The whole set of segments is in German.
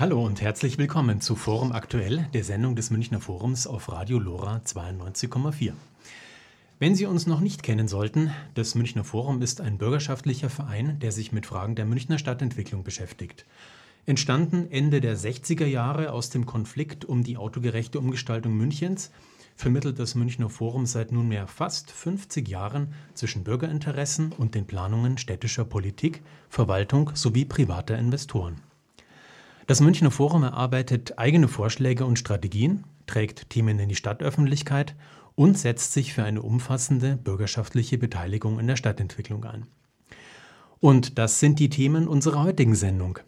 Hallo und herzlich willkommen zu Forum Aktuell, der Sendung des Münchner Forums auf Radio Lora 92,4. Wenn Sie uns noch nicht kennen sollten, das Münchner Forum ist ein bürgerschaftlicher Verein, der sich mit Fragen der Münchner Stadtentwicklung beschäftigt. Entstanden Ende der 60er Jahre aus dem Konflikt um die autogerechte Umgestaltung Münchens, vermittelt das Münchner Forum seit nunmehr fast 50 Jahren zwischen Bürgerinteressen und den Planungen städtischer Politik, Verwaltung sowie privater Investoren. Das Münchner Forum erarbeitet eigene Vorschläge und Strategien, trägt Themen in die Stadtöffentlichkeit und setzt sich für eine umfassende bürgerschaftliche Beteiligung in der Stadtentwicklung ein. Und das sind die Themen unserer heutigen Sendung.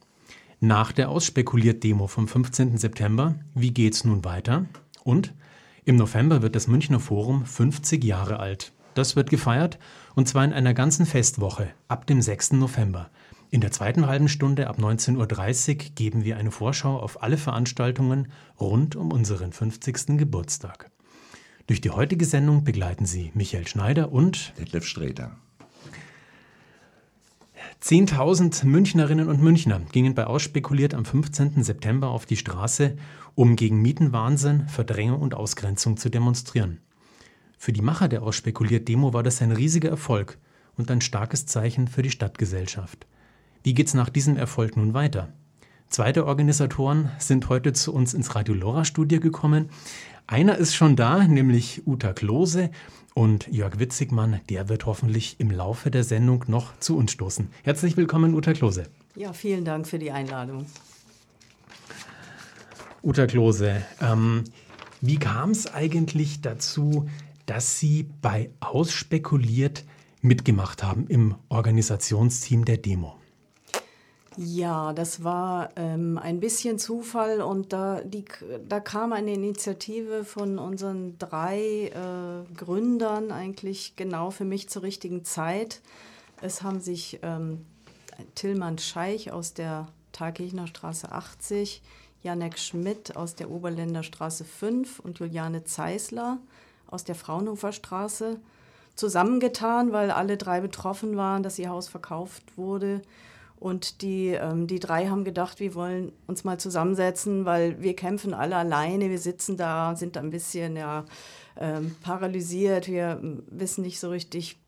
Nach der Ausspekuliert-Demo vom 15. September, wie geht's nun weiter? Und im November wird das Münchner Forum 50 Jahre alt. Das wird gefeiert und zwar in einer ganzen Festwoche ab dem 6. November. In der zweiten halben Stunde ab 19.30 Uhr geben wir eine Vorschau auf alle Veranstaltungen rund um unseren 50. Geburtstag. Durch die heutige Sendung begleiten Sie Michael Schneider und Detlef Sträter. 10.000 Münchnerinnen und Münchner gingen bei Ausspekuliert am 15. September auf die Straße, um gegen Mietenwahnsinn, Verdrängung und Ausgrenzung zu demonstrieren. Für die Macher der Ausspekuliert-Demo war das ein riesiger Erfolg und ein starkes Zeichen für die Stadtgesellschaft. Wie geht's nach diesem Erfolg nun weiter? Zwei der Organisatoren sind heute zu uns ins Radio Lora Studio gekommen. Einer ist schon da, nämlich Uta Klose und Jörg Witzigmann, der wird hoffentlich im Laufe der Sendung noch zu uns stoßen. Herzlich willkommen, Uta Klose. Ja, vielen Dank für die Einladung. Uta Klose, ähm, wie kam es eigentlich dazu, dass Sie bei Ausspekuliert mitgemacht haben im Organisationsteam der Demo? Ja, das war ähm, ein bisschen Zufall und da, die, da kam eine Initiative von unseren drei äh, Gründern eigentlich genau für mich zur richtigen Zeit. Es haben sich ähm, Tillmann Scheich aus der Thalkirchner Straße 80, Janek Schmidt aus der Oberländer Straße 5 und Juliane Zeisler aus der Fraunhofer Straße zusammengetan, weil alle drei betroffen waren, dass ihr Haus verkauft wurde und die, ähm, die drei haben gedacht, wir wollen uns mal zusammensetzen, weil wir kämpfen alle alleine. Wir sitzen da, sind ein bisschen ja, ähm, paralysiert. Wir wissen nicht so richtig,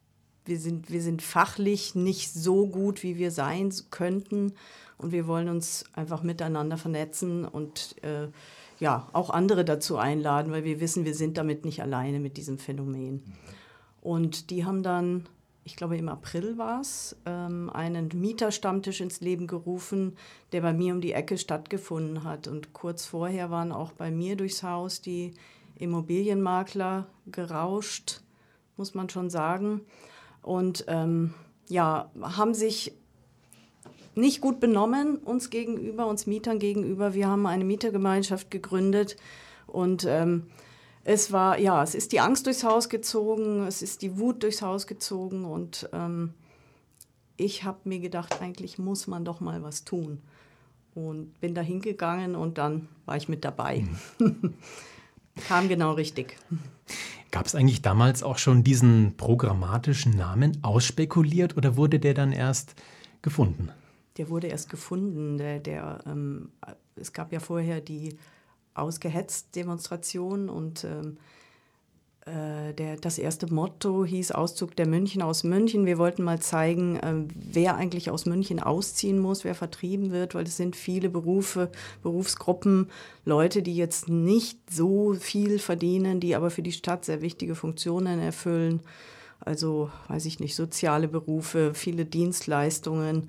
wir sind, wir sind fachlich nicht so gut, wie wir sein könnten. Und wir wollen uns einfach miteinander vernetzen und äh, ja, auch andere dazu einladen, weil wir wissen, wir sind damit nicht alleine mit diesem Phänomen. Und die haben dann ich glaube im April war es, ähm, einen Mieterstammtisch ins Leben gerufen, der bei mir um die Ecke stattgefunden hat. Und kurz vorher waren auch bei mir durchs Haus die Immobilienmakler gerauscht, muss man schon sagen. Und ähm, ja, haben sich nicht gut benommen uns gegenüber, uns Mietern gegenüber. Wir haben eine Mietergemeinschaft gegründet und ähm, es war, ja, es ist die Angst durchs Haus gezogen, es ist die Wut durchs Haus gezogen und ähm, ich habe mir gedacht, eigentlich muss man doch mal was tun. Und bin da hingegangen und dann war ich mit dabei. Mhm. Kam genau richtig. Gab es eigentlich damals auch schon diesen programmatischen Namen ausspekuliert oder wurde der dann erst gefunden? Der wurde erst gefunden. Der, der ähm, es gab ja vorher die ausgehetzt Demonstration und ähm, äh, der, das erste Motto hieß Auszug der München aus München. Wir wollten mal zeigen, äh, wer eigentlich aus München ausziehen muss, wer vertrieben wird, weil es sind viele Berufe, Berufsgruppen, Leute, die jetzt nicht so viel verdienen, die aber für die Stadt sehr wichtige Funktionen erfüllen. Also, weiß ich nicht, soziale Berufe, viele Dienstleistungen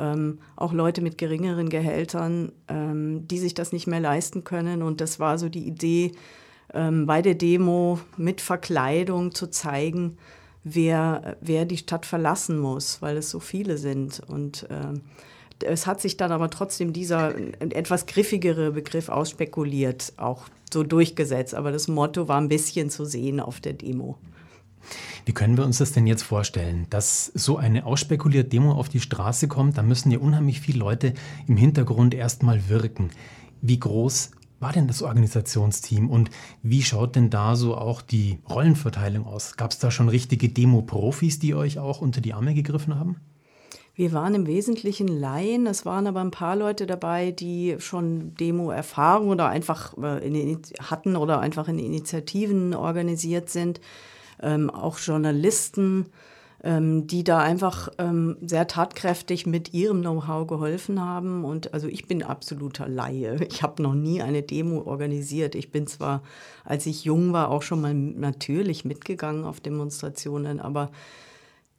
ähm, auch Leute mit geringeren Gehältern, ähm, die sich das nicht mehr leisten können. Und das war so die Idee, ähm, bei der Demo mit Verkleidung zu zeigen, wer, wer die Stadt verlassen muss, weil es so viele sind. Und ähm, es hat sich dann aber trotzdem dieser etwas griffigere Begriff ausspekuliert, auch so durchgesetzt. Aber das Motto war ein bisschen zu sehen auf der Demo. Wie können wir uns das denn jetzt vorstellen, dass so eine ausspekulierte Demo auf die Straße kommt? Da müssen ja unheimlich viele Leute im Hintergrund erstmal wirken. Wie groß war denn das Organisationsteam und wie schaut denn da so auch die Rollenverteilung aus? Gab es da schon richtige Demo-Profis, die euch auch unter die Arme gegriffen haben? Wir waren im Wesentlichen Laien. Es waren aber ein paar Leute dabei, die schon Demo-Erfahrung oder einfach äh, hatten oder einfach in Initiativen organisiert sind. Ähm, auch Journalisten, ähm, die da einfach ähm, sehr tatkräftig mit ihrem Know-how geholfen haben. Und also ich bin absoluter Laie. Ich habe noch nie eine Demo organisiert. Ich bin zwar, als ich jung war, auch schon mal natürlich mitgegangen auf Demonstrationen, aber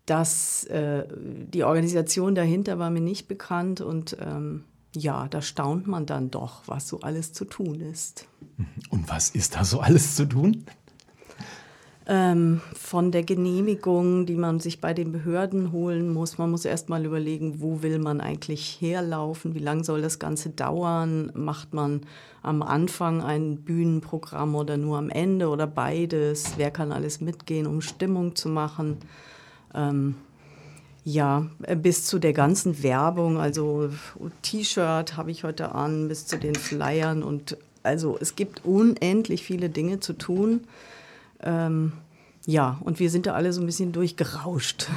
das, äh, die Organisation dahinter war mir nicht bekannt und ähm, ja, da staunt man dann doch, was so alles zu tun ist. Und was ist da so alles zu tun? Ähm, von der Genehmigung, die man sich bei den Behörden holen muss. Man muss erst mal überlegen, wo will man eigentlich herlaufen, wie lange soll das Ganze dauern, macht man am Anfang ein Bühnenprogramm oder nur am Ende oder beides, wer kann alles mitgehen, um Stimmung zu machen. Ähm, ja, bis zu der ganzen Werbung, also T-Shirt habe ich heute an, bis zu den Flyern und also es gibt unendlich viele Dinge zu tun. Ähm, ja, und wir sind da alle so ein bisschen durchgerauscht.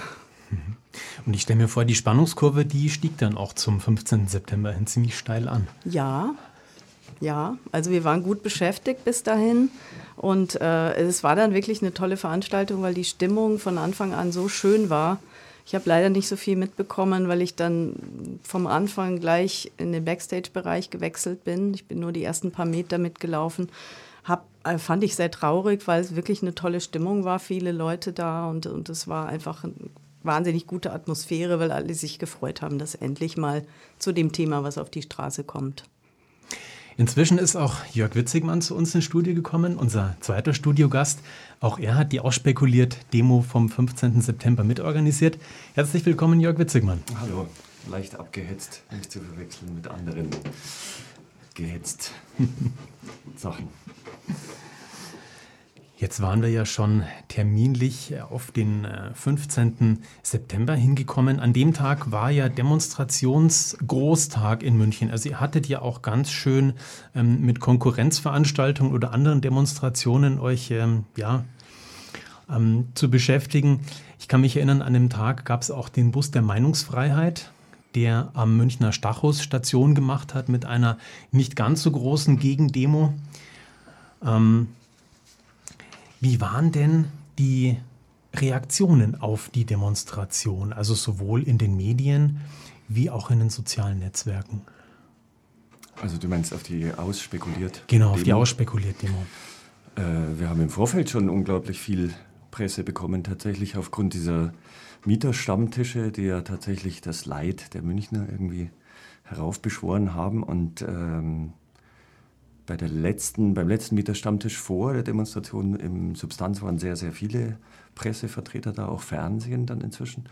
Und ich stelle mir vor, die Spannungskurve, die stieg dann auch zum 15. September hin ziemlich steil an. Ja, ja, also wir waren gut beschäftigt bis dahin. Und äh, es war dann wirklich eine tolle Veranstaltung, weil die Stimmung von Anfang an so schön war. Ich habe leider nicht so viel mitbekommen, weil ich dann vom Anfang gleich in den Backstage-Bereich gewechselt bin. Ich bin nur die ersten paar Meter mitgelaufen fand ich sehr traurig, weil es wirklich eine tolle Stimmung war, viele Leute da und, und es war einfach eine wahnsinnig gute Atmosphäre, weil alle sich gefreut haben, dass endlich mal zu dem Thema was auf die Straße kommt. Inzwischen ist auch Jörg Witzigmann zu uns ins Studio gekommen, unser zweiter Studiogast. Auch er hat die ausspekuliert Demo vom 15. September mitorganisiert. Herzlich willkommen, Jörg Witzigmann. Hallo, leicht abgehetzt, nicht zu verwechseln mit anderen gehetzt Sachen. Jetzt waren wir ja schon terminlich auf den 15. Äh, September hingekommen. An dem Tag war ja Demonstrationsgroßtag in München. Also ihr hattet ja auch ganz schön ähm, mit Konkurrenzveranstaltungen oder anderen Demonstrationen euch ähm, ja, ähm, zu beschäftigen. Ich kann mich erinnern, an dem Tag gab es auch den Bus der Meinungsfreiheit der am Münchner Stachus Station gemacht hat mit einer nicht ganz so großen Gegendemo. Ähm, wie waren denn die Reaktionen auf die Demonstration, also sowohl in den Medien wie auch in den sozialen Netzwerken? Also du meinst auf die ausspekuliert? Genau, auf Demo. die ausspekuliert Demo. Äh, wir haben im Vorfeld schon unglaublich viel Presse bekommen, tatsächlich aufgrund dieser Mieterstammtische, die ja tatsächlich das Leid der Münchner irgendwie heraufbeschworen haben. Und ähm, bei der letzten, beim letzten Mieterstammtisch vor der Demonstration im Substanz waren sehr, sehr viele Pressevertreter da, auch Fernsehen dann inzwischen.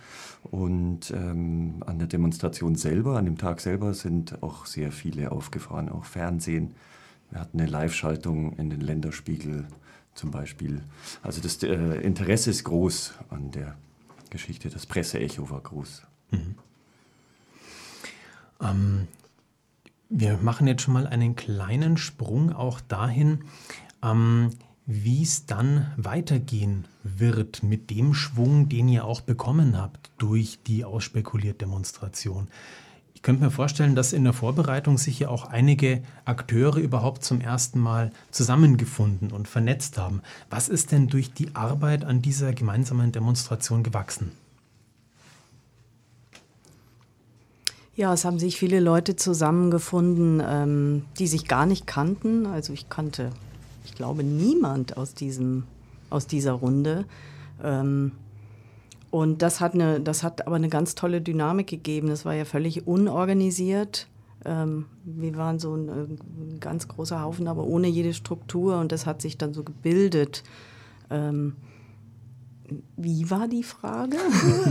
Und ähm, an der Demonstration selber, an dem Tag selber, sind auch sehr viele aufgefahren, auch Fernsehen. Wir hatten eine Live-Schaltung in den Länderspiegel zum Beispiel. Also das äh, Interesse ist groß an der Geschichte. Das Presseecho war groß. Mhm. Ähm, wir machen jetzt schon mal einen kleinen Sprung auch dahin, ähm, wie es dann weitergehen wird mit dem Schwung, den ihr auch bekommen habt durch die ausspekulierte Demonstration. Ich könnte mir vorstellen, dass in der Vorbereitung sich ja auch einige Akteure überhaupt zum ersten Mal zusammengefunden und vernetzt haben. Was ist denn durch die Arbeit an dieser gemeinsamen Demonstration gewachsen? Ja, es haben sich viele Leute zusammengefunden, ähm, die sich gar nicht kannten. Also ich kannte, ich glaube, niemand aus, diesem, aus dieser Runde. Ähm, und das hat, eine, das hat aber eine ganz tolle Dynamik gegeben. Das war ja völlig unorganisiert. Ähm, wir waren so ein, ein, ganz großer Haufen, aber ohne jede Struktur und das hat sich dann so gebildet. Ähm, wie war die Frage?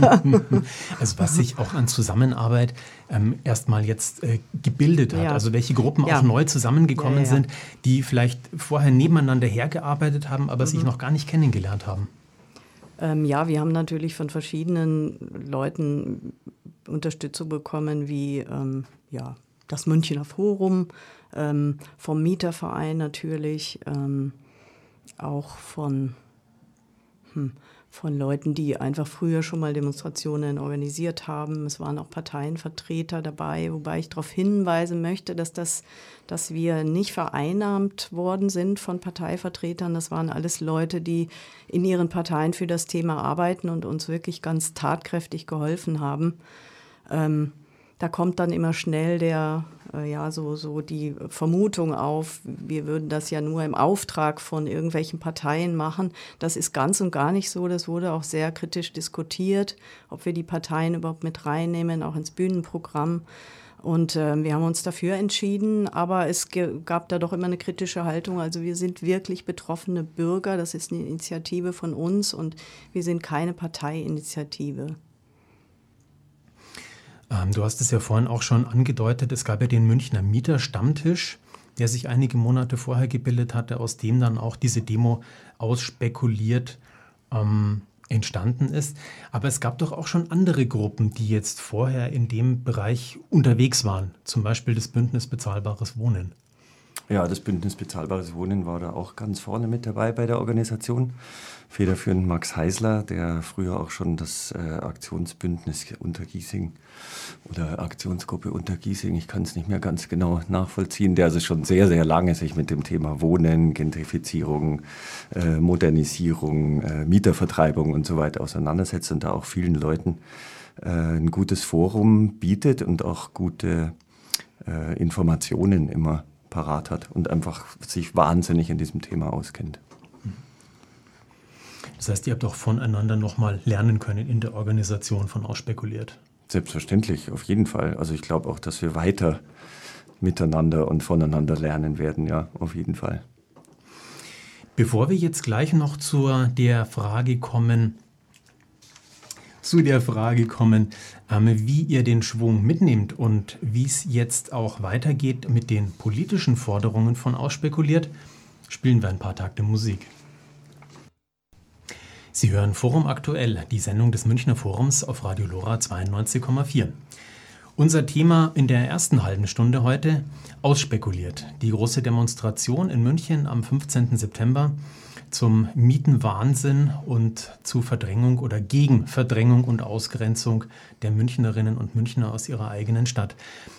also was sich auch an Zusammenarbeit ähm, erstmal jetzt äh, gebildet hat. Ja. Also welche Gruppen ja. auch neu zusammengekommen ja, sind, die vielleicht vorher nebeneinander hergearbeitet haben, aber mhm. sich noch gar nicht kennengelernt haben. Ähm, ja, wir haben natürlich von verschiedenen Leuten Unterstützung bekommen, wie ähm, ja, das Münchner Forum, ähm, vom Mieterverein natürlich, ähm, auch von, hm, von Leuten, die einfach früher schon mal Demonstrationen organisiert haben. Es waren auch Parteienvertreter dabei, wobei ich darauf hinweisen möchte, dass das, dass wir nicht vereinnahmt worden sind von Parteivertretern. Das waren alles Leute, die in ihren Parteien für das Thema arbeiten und uns wirklich ganz tatkräftig geholfen haben. Ähm, da kommt dann immer schnell der, ja, so, so die Vermutung auf, wir würden das ja nur im Auftrag von irgendwelchen Parteien machen. Das ist ganz und gar nicht so. Das wurde auch sehr kritisch diskutiert, ob wir die Parteien überhaupt mit reinnehmen, auch ins Bühnenprogramm. Und äh, wir haben uns dafür entschieden, aber es gab da doch immer eine kritische Haltung. Also wir sind wirklich betroffene Bürger, das ist eine Initiative von uns und wir sind keine Parteiinitiative. Ähm, du hast es ja vorhin auch schon angedeutet, es gab ja den Münchner Mieterstammtisch, der sich einige Monate vorher gebildet hatte, aus dem dann auch diese Demo ausspekuliert ähm, entstanden ist. Aber es gab doch auch schon andere Gruppen, die jetzt vorher in dem Bereich unterwegs waren, zum Beispiel das Bündnis Bezahlbares Wohnen. Ja, das Bündnis Bezahlbares Wohnen war da auch ganz vorne mit dabei bei der Organisation. Federführend Max Heisler, der früher auch schon das äh, Aktionsbündnis Untergiesing oder Aktionsgruppe Untergiesing, ich kann es nicht mehr ganz genau nachvollziehen, der also schon sehr, sehr lange sich mit dem Thema Wohnen, Gentrifizierung, äh, Modernisierung, äh, Mietervertreibung und so weiter auseinandersetzt und da auch vielen Leuten äh, ein gutes Forum bietet und auch gute äh, Informationen immer parat hat und einfach sich wahnsinnig in diesem Thema auskennt. Das heißt, ihr habt auch voneinander nochmal lernen können in der Organisation von Ausspekuliert. Selbstverständlich, auf jeden Fall. Also ich glaube auch, dass wir weiter miteinander und voneinander lernen werden, ja, auf jeden Fall. Bevor wir jetzt gleich noch zu der Frage kommen, zu der Frage kommen, ähm, wie ihr den Schwung mitnehmt und wie es jetzt auch weitergeht mit den politischen Forderungen von Ausspekuliert, spielen wir ein paar Takte Musik. Sie hören Forum aktuell, die Sendung des Münchner Forums auf Radio Lora 92,4. Unser Thema in der ersten halben Stunde heute ausspekuliert. Die große Demonstration in München am 15. September zum Mietenwahnsinn und zu Verdrängung oder gegen Verdrängung und Ausgrenzung der Münchnerinnen und Münchner aus ihrer eigenen Stadt.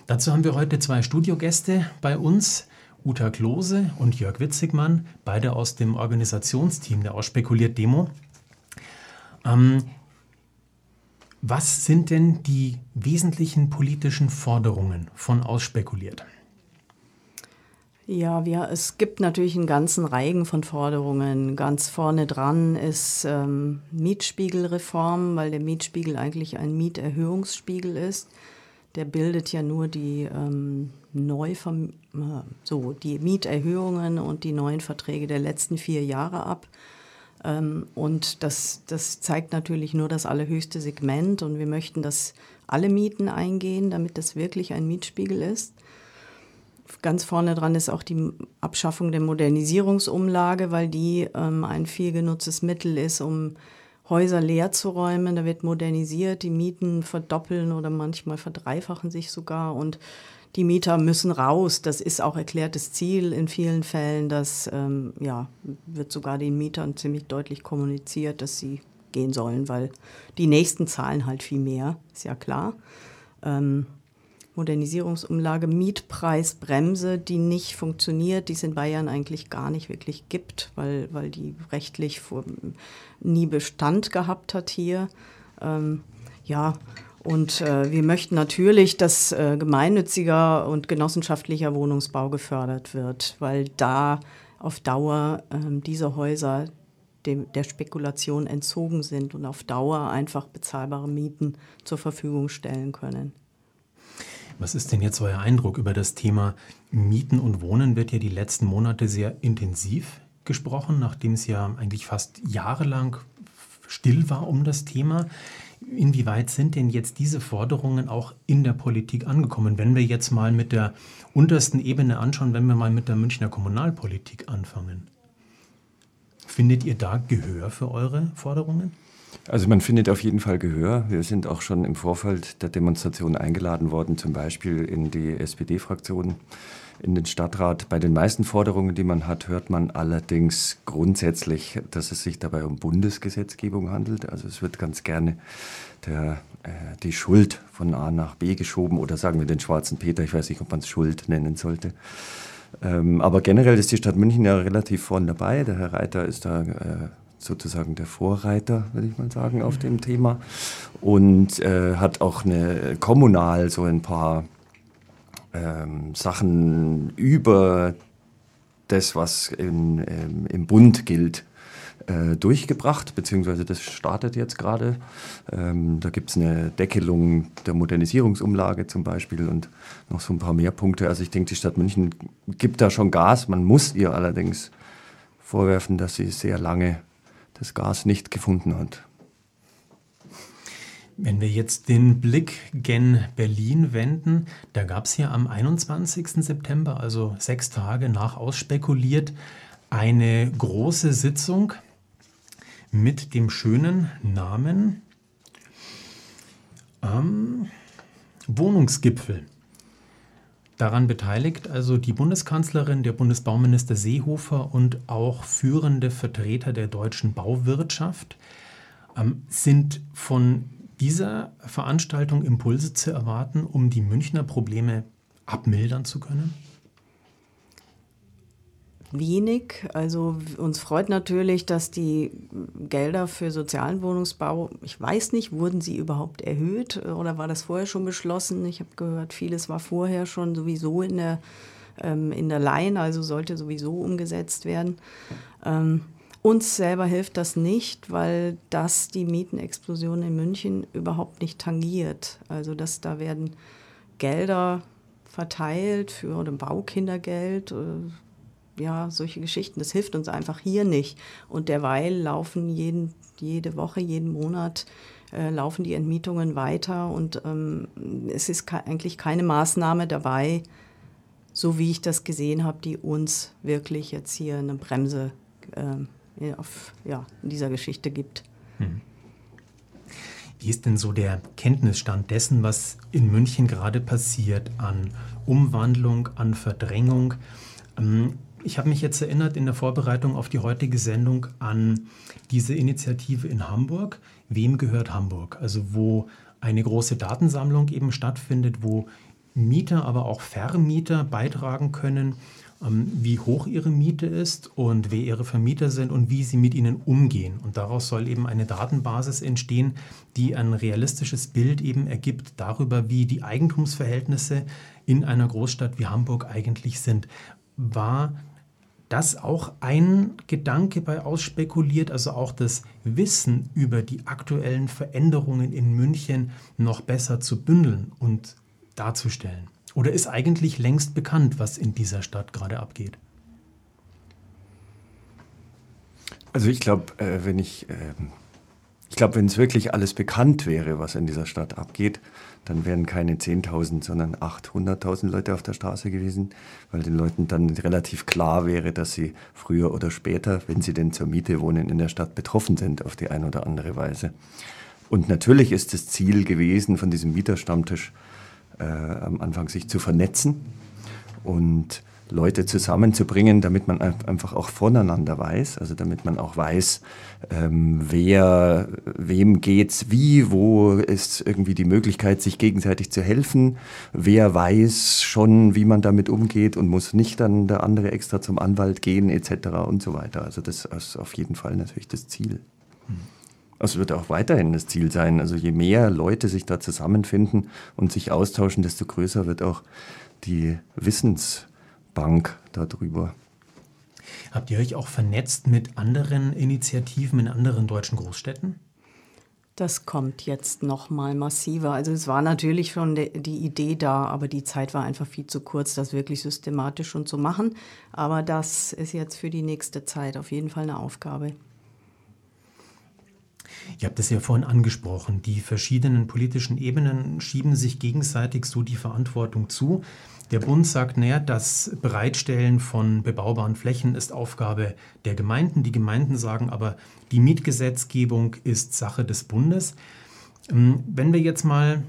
Dazu haben wir heute zwei Studiogäste bei uns. Uta Klose und Jörg Witzigmann, beide aus dem Organisationsteam der Ausspekuliert Demo. Ähm, was sind denn die wesentlichen politischen Forderungen von Ausspekuliert? Ja, wir, es gibt natürlich einen ganzen Reigen von Forderungen. Ganz vorne dran ist ähm, Mietspiegelreform, weil der Mietspiegel eigentlich ein Mieterhöhungsspiegel ist. Der bildet ja nur die ähm, Neuverm äh, so die Mieterhöhungen und die neuen Verträge der letzten vier Jahre ab. Ähm, und das, das zeigt natürlich nur das allerhöchste Segment. Und wir möchten, dass alle Mieten eingehen, damit das wirklich ein Mietspiegel ist. Ganz vorne dran ist auch die Abschaffung der Modernisierungsumlage, weil die ähm, ein viel genutztes Mittel ist, um Häuser leer zu räumen. Da wird modernisiert, die Mieten verdoppeln oder manchmal verdreifachen sich sogar und die Mieter müssen raus. Das ist auch erklärtes Ziel in vielen Fällen. Das ähm, ja, wird sogar den Mietern ziemlich deutlich kommuniziert, dass sie gehen sollen, weil die nächsten zahlen halt viel mehr, ist ja klar. Ähm, Modernisierungsumlage, Mietpreisbremse, die nicht funktioniert, die es in Bayern eigentlich gar nicht wirklich gibt, weil, weil die rechtlich vor, nie Bestand gehabt hat hier. Ähm, ja, und äh, wir möchten natürlich, dass äh, gemeinnütziger und genossenschaftlicher Wohnungsbau gefördert wird, weil da auf Dauer äh, diese Häuser dem, der Spekulation entzogen sind und auf Dauer einfach bezahlbare Mieten zur Verfügung stellen können. Was ist denn jetzt euer Eindruck über das Thema Mieten und Wohnen? Wird ja die letzten Monate sehr intensiv gesprochen, nachdem es ja eigentlich fast jahrelang still war um das Thema. Inwieweit sind denn jetzt diese Forderungen auch in der Politik angekommen? Wenn wir jetzt mal mit der untersten Ebene anschauen, wenn wir mal mit der Münchner Kommunalpolitik anfangen. Findet ihr da Gehör für eure Forderungen? Also man findet auf jeden Fall Gehör. Wir sind auch schon im Vorfeld der Demonstration eingeladen worden, zum Beispiel in die SPD-Fraktion, in den Stadtrat. Bei den meisten Forderungen, die man hat, hört man allerdings grundsätzlich, dass es sich dabei um Bundesgesetzgebung handelt. Also es wird ganz gerne der, äh, die Schuld von A nach B geschoben oder sagen wir den schwarzen Peter, ich weiß nicht, ob man es Schuld nennen sollte. Ähm, aber generell ist die Stadt München ja relativ vorn dabei. Der Herr Reiter ist da äh, sozusagen der Vorreiter, würde ich mal sagen, auf dem Thema. Und äh, hat auch eine kommunal so ein paar ähm, Sachen über das, was in, ähm, im Bund gilt, äh, durchgebracht, beziehungsweise das startet jetzt gerade. Ähm, da gibt es eine Deckelung der Modernisierungsumlage zum Beispiel und noch so ein paar mehr Punkte. Also ich denke, die Stadt München gibt da schon Gas. Man muss ihr allerdings vorwerfen, dass sie sehr lange das Gas nicht gefunden hat. Wenn wir jetzt den Blick gen Berlin wenden, da gab es hier am 21. September, also sechs Tage nach ausspekuliert, eine große Sitzung mit dem schönen Namen ähm, Wohnungsgipfel. Daran beteiligt also die Bundeskanzlerin, der Bundesbauminister Seehofer und auch führende Vertreter der deutschen Bauwirtschaft. Ähm, sind von dieser Veranstaltung Impulse zu erwarten, um die Münchner Probleme abmildern zu können? Wenig. Also uns freut natürlich, dass die Gelder für sozialen Wohnungsbau, ich weiß nicht, wurden sie überhaupt erhöht oder war das vorher schon beschlossen? Ich habe gehört, vieles war vorher schon sowieso in der, ähm, in der Line, also sollte sowieso umgesetzt werden. Ähm, uns selber hilft das nicht, weil das die Mietenexplosion in München überhaupt nicht tangiert. Also dass da werden Gelder verteilt für oder Baukindergeld, äh, ja, solche Geschichten. Das hilft uns einfach hier nicht. Und derweil laufen jeden, jede Woche, jeden Monat äh, laufen die Entmietungen weiter und ähm, es ist eigentlich keine Maßnahme dabei, so wie ich das gesehen habe, die uns wirklich jetzt hier eine Bremse äh, auf, ja, in dieser Geschichte gibt. Hm. Wie ist denn so der Kenntnisstand dessen, was in München gerade passiert an Umwandlung, an Verdrängung? Ähm, ich habe mich jetzt erinnert in der Vorbereitung auf die heutige Sendung an diese Initiative in Hamburg. Wem gehört Hamburg? Also wo eine große Datensammlung eben stattfindet, wo Mieter, aber auch Vermieter beitragen können, ähm, wie hoch ihre Miete ist und wer ihre Vermieter sind und wie sie mit ihnen umgehen. Und daraus soll eben eine Datenbasis entstehen, die ein realistisches Bild eben ergibt darüber, wie die Eigentumsverhältnisse in einer Großstadt wie Hamburg eigentlich sind. War das auch ein Gedanke bei Ausspekuliert, also auch das Wissen über die aktuellen Veränderungen in München noch besser zu bündeln und darzustellen? Oder ist eigentlich längst bekannt, was in dieser Stadt gerade abgeht? Also ich glaube, äh, wenn ich, äh, ich glaube, wenn es wirklich alles bekannt wäre, was in dieser Stadt abgeht, dann wären keine 10.000, sondern 800.000 Leute auf der Straße gewesen, weil den Leuten dann relativ klar wäre, dass sie früher oder später, wenn sie denn zur Miete wohnen, in der Stadt betroffen sind auf die eine oder andere Weise. Und natürlich ist das Ziel gewesen, von diesem Mieterstammtisch äh, am Anfang sich zu vernetzen und Leute zusammenzubringen, damit man einfach auch voneinander weiß, also damit man auch weiß, ähm, wer, wem geht's wie, wo ist irgendwie die Möglichkeit, sich gegenseitig zu helfen, wer weiß schon, wie man damit umgeht und muss nicht dann der andere extra zum Anwalt gehen etc. und so weiter. Also das ist auf jeden Fall natürlich das Ziel. Mhm. Es wird auch weiterhin das Ziel sein. Also je mehr Leute sich da zusammenfinden und sich austauschen, desto größer wird auch die Wissens- Bank darüber. Habt ihr euch auch vernetzt mit anderen Initiativen in anderen deutschen Großstädten? Das kommt jetzt noch mal massiver. Also es war natürlich schon die Idee da, aber die Zeit war einfach viel zu kurz, das wirklich systematisch schon zu machen. Aber das ist jetzt für die nächste Zeit auf jeden Fall eine Aufgabe. Ihr habt es ja vorhin angesprochen, die verschiedenen politischen Ebenen schieben sich gegenseitig so die Verantwortung zu. Der Bund sagt, naja, das Bereitstellen von bebaubaren Flächen ist Aufgabe der Gemeinden. Die Gemeinden sagen aber, die Mietgesetzgebung ist Sache des Bundes. Ähm, wenn wir jetzt mal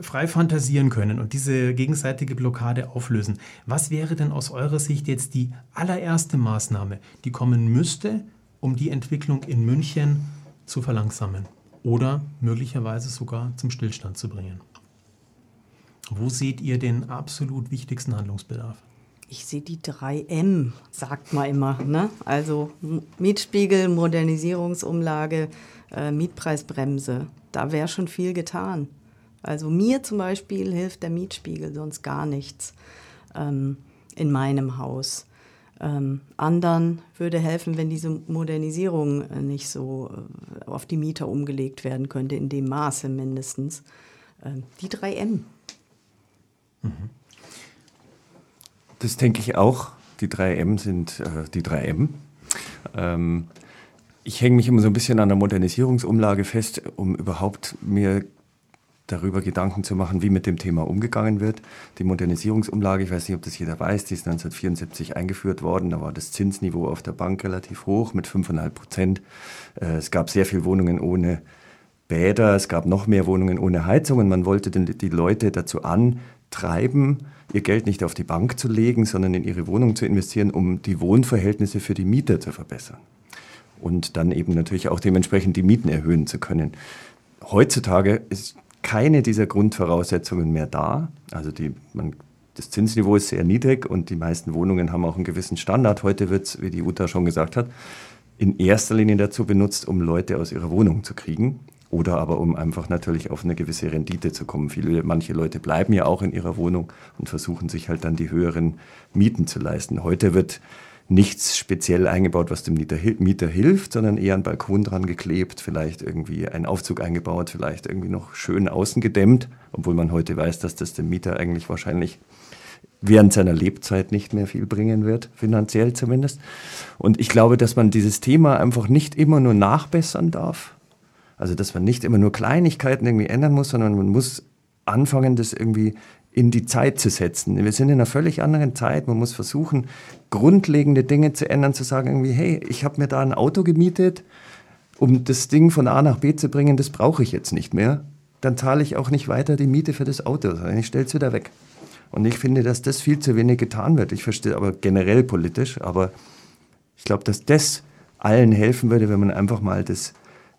frei fantasieren können und diese gegenseitige Blockade auflösen, was wäre denn aus eurer Sicht jetzt die allererste Maßnahme, die kommen müsste, um die Entwicklung in München zu verlangsamen oder möglicherweise sogar zum Stillstand zu bringen? Wo seht ihr den absolut wichtigsten Handlungsbedarf? Ich sehe die 3M, sagt man immer. Ne? Also Mietspiegel, Modernisierungsumlage, äh, Mietpreisbremse. Da wäre schon viel getan. Also mir zum Beispiel hilft der Mietspiegel sonst gar nichts ähm, in meinem Haus. Ähm, anderen würde helfen, wenn diese Modernisierung äh, nicht so äh, auf die Mieter umgelegt werden könnte, in dem Maße mindestens. Ähm, die 3M. Das denke ich auch. Die 3M sind äh, die 3M. Ähm, ich hänge mich immer so ein bisschen an der Modernisierungsumlage fest, um überhaupt mir darüber Gedanken zu machen, wie mit dem Thema umgegangen wird. Die Modernisierungsumlage, ich weiß nicht, ob das jeder weiß, die ist 1974 eingeführt worden. Da war das Zinsniveau auf der Bank relativ hoch mit 5,5 Prozent. Äh, es gab sehr viele Wohnungen ohne Bäder, es gab noch mehr Wohnungen ohne Heizung und man wollte die Leute dazu an, treiben, ihr Geld nicht auf die Bank zu legen, sondern in ihre Wohnung zu investieren, um die Wohnverhältnisse für die Mieter zu verbessern. Und dann eben natürlich auch dementsprechend die Mieten erhöhen zu können. Heutzutage ist keine dieser Grundvoraussetzungen mehr da. Also die, man, das Zinsniveau ist sehr niedrig und die meisten Wohnungen haben auch einen gewissen Standard. Heute wird es, wie die Uta schon gesagt hat, in erster Linie dazu benutzt, um Leute aus ihrer Wohnung zu kriegen oder aber um einfach natürlich auf eine gewisse Rendite zu kommen. Viele, manche Leute bleiben ja auch in ihrer Wohnung und versuchen sich halt dann die höheren Mieten zu leisten. Heute wird nichts speziell eingebaut, was dem Mieter, hilft, sondern eher ein Balkon dran geklebt, vielleicht irgendwie ein Aufzug eingebaut, vielleicht irgendwie noch schön außen gedämmt, obwohl man heute weiß, dass das dem Mieter eigentlich wahrscheinlich während seiner Lebzeit nicht mehr viel bringen wird, finanziell zumindest. Und ich glaube, dass man dieses Thema einfach nicht immer nur nachbessern darf, also, dass man nicht immer nur Kleinigkeiten irgendwie ändern muss, sondern man muss anfangen, das irgendwie in die Zeit zu setzen. Wir sind in einer völlig anderen Zeit. Man muss versuchen, grundlegende Dinge zu ändern, zu sagen irgendwie, hey, ich habe mir da ein Auto gemietet, um das Ding von A nach B zu bringen, das brauche ich jetzt nicht mehr. Dann zahle ich auch nicht weiter die Miete für das Auto, sondern ich stelle es wieder weg. Und ich finde, dass das viel zu wenig getan wird. Ich verstehe aber generell politisch, aber ich glaube, dass das allen helfen würde, wenn man einfach mal das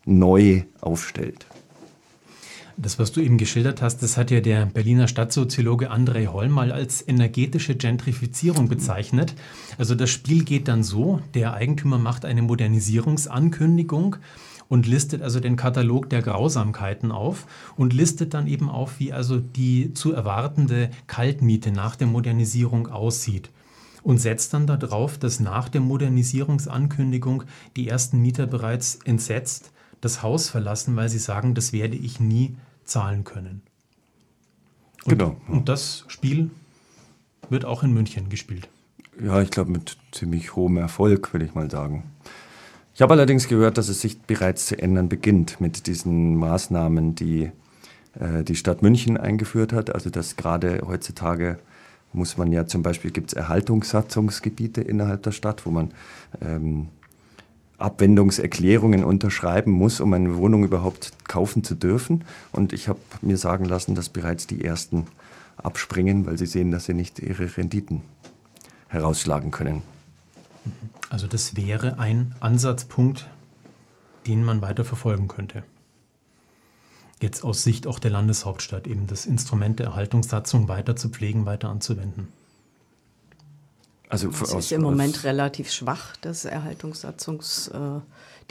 neu aufstellt. Das, was du eben geschildert hast, das hat ja der Berliner Stadtsoziologe André Holl mal als energetische Gentrifizierung bezeichnet. Also das Spiel geht dann so, der Eigentümer macht eine Modernisierungsankündigung und listet also den Katalog der Grausamkeiten auf und listet dann eben auf, wie also die zu erwartende Kaltmiete nach der Modernisierung aussieht und setzt dann darauf, dass nach der Modernisierungsankündigung die ersten Mieter bereits entsetzt das Haus verlassen, weil sie sagen, das werde ich nie zahlen können. Und, genau. und das Spiel wird auch in München gespielt. Ja, ich glaube mit ziemlich hohem Erfolg, würde ich mal sagen. Ich habe allerdings gehört, dass es sich bereits zu ändern beginnt mit diesen Maßnahmen, die äh, die Stadt München eingeführt hat. Also dass gerade heutzutage muss man ja zum Beispiel, gibt es Erhaltungssatzungsgebiete innerhalb der Stadt, wo man ähm, Abwendungserklärungen unterschreiben muss, um eine Wohnung überhaupt kaufen zu dürfen. Und ich habe mir sagen lassen, dass bereits die ersten abspringen, weil sie sehen, dass sie nicht ihre Renditen herausschlagen können. Also das wäre ein Ansatzpunkt, den man weiter verfolgen könnte. Jetzt aus Sicht auch der Landeshauptstadt, eben das Instrument der Erhaltungssatzung weiter zu pflegen, weiter anzuwenden. Also das aus, ist im Moment relativ schwach, das Erhaltungssatzungs, äh,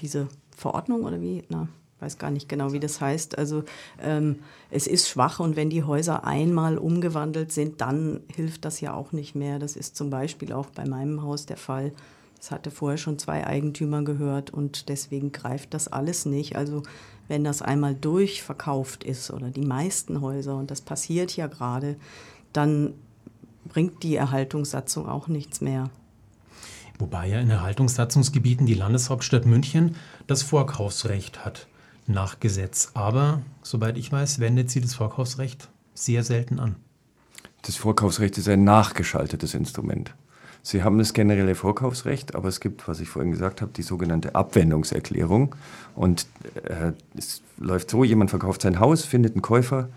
diese Verordnung oder wie? Na, weiß gar nicht genau, wie das heißt. Also ähm, es ist schwach und wenn die Häuser einmal umgewandelt sind, dann hilft das ja auch nicht mehr. Das ist zum Beispiel auch bei meinem Haus der Fall. Es hatte vorher schon zwei Eigentümer gehört und deswegen greift das alles nicht. Also wenn das einmal durchverkauft ist oder die meisten Häuser und das passiert ja gerade, dann bringt die Erhaltungssatzung auch nichts mehr. Wobei ja in Erhaltungssatzungsgebieten die Landeshauptstadt München das Vorkaufsrecht hat nach Gesetz. Aber, soweit ich weiß, wendet sie das Vorkaufsrecht sehr selten an. Das Vorkaufsrecht ist ein nachgeschaltetes Instrument. Sie haben das generelle Vorkaufsrecht, aber es gibt, was ich vorhin gesagt habe, die sogenannte Abwendungserklärung. Und äh, es läuft so, jemand verkauft sein Haus, findet einen Käufer